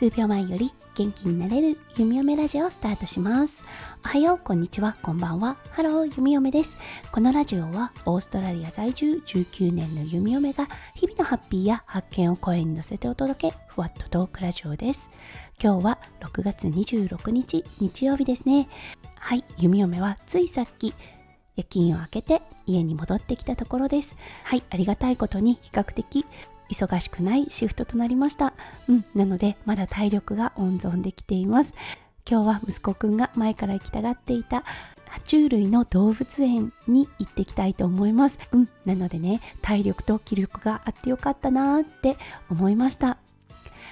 数秒前より元気になれる弓嫁ラジオをスタートします。おはよう、こんにちは、こんばんは。ハロー、弓嫁です。このラジオはオーストラリア在住19年の弓嫁が日々のハッピーや発見を声に乗せてお届け、ふわっとトークラジオです。今日は6月26日、日曜日ですね。はい、弓嫁はついさっき、夜勤を明けて家に戻ってきたところです。はい、ありがたいことに比較的忙しくないシフトとなりました。うん、なのでまだ体力が温存できています。今日は息子くんが前から行きたがっていた爬虫類の動物園に行ってきたいと思います。うん、なのでね、体力と気力があってよかったなーって思いました。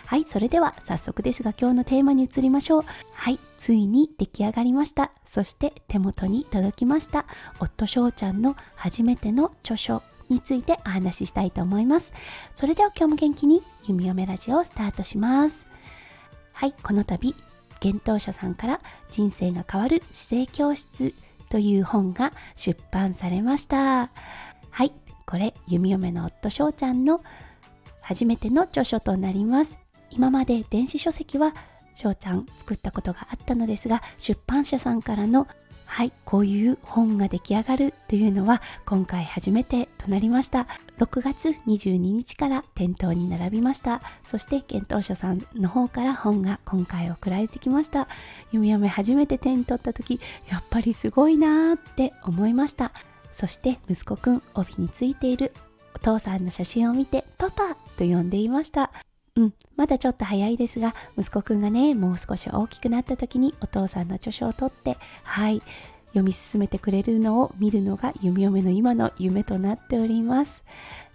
はい、それでは早速ですが今日のテーマに移りましょう。はい、ついに出来上がりました。そして手元に届きました。夫翔ちゃんの初めての著書についてお話ししたいと思います。それでは今日も元気に弓嫁ラジオをスタートします。はい、この度、幻冬舎さんから人生が変わる姿勢教室という本が出版されました。はい、これ弓嫁の夫翔ちゃんの初めての著書となります。今まで電子書籍は翔ちゃん作ったことがあったのですが出版社さんからのはい、こういう本が出来上がるというのは今回初めてとなりました。6月22日から店頭に並びました。そして検討者さんの方から本が今回送られてきました。読み読め初めて手に取った時、やっぱりすごいなーって思いました。そして息子くん帯についているお父さんの写真を見てパパと呼んでいました。うん、まだちょっと早いですが、息子くんがね、もう少し大きくなった時にお父さんの著書を取って、はい、読み進めてくれるのを見るのが弓嫁の今の夢となっております。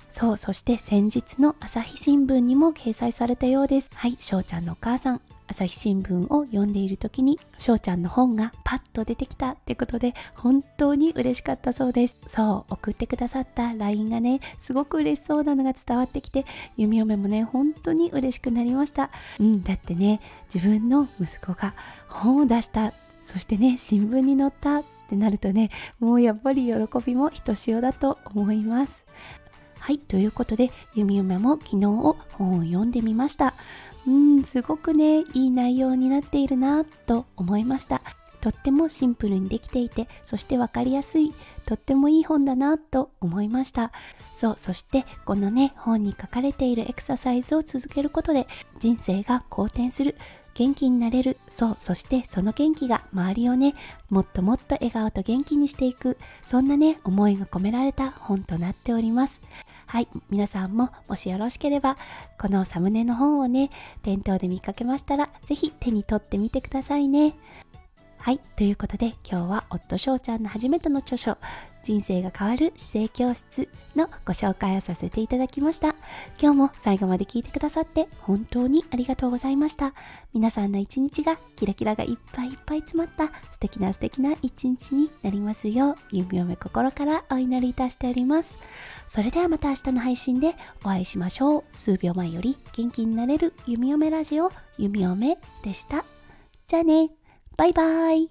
そう、そして先日の朝日新聞にも掲載されたようです。はい、翔ちゃんのお母さん、朝日新聞を読んでいる時に翔ちゃんの本がパッと出てきたってことで本当に嬉しかったそうです。そう送ってくださった。LINE がねすごく嬉しそうなのが伝わってきて弓嫁もね本当に嬉しくなりました。うんだってね自分の息子が本を出した。そしてね新聞に載ったってなるとねもうやっぱり喜びもひとしおだと思います。はいということで弓嫁も昨日を本を読んでみました。うん、すごくね、いい内容になっているなと思いました。とってもシンプルにできていて、そしてわかりやすい、とってもいい本だなと思いました。そう、そしてこのね、本に書かれているエクササイズを続けることで人生が好転する。元気になれる。そう、そしてその元気が周りをね、もっともっと笑顔と元気にしていく。そんなね、思いが込められた本となっております。はい、皆さんももしよろしければ、このサムネの本をね、店頭で見かけましたら、是非手に取ってみてくださいね。はい、ということで今日は夫翔ちゃんの初めての著書人生が変わる姿勢教室のご紹介をさせていただきました。今日も最後まで聞いてくださって本当にありがとうございました。皆さんの一日がキラキラがいっぱいいっぱい詰まった素敵な素敵な一日になりますよう、弓嫁心からお祈りいたしております。それではまた明日の配信でお会いしましょう。数秒前より元気になれる弓嫁ラジオ、弓嫁でした。じゃあね。バイバイ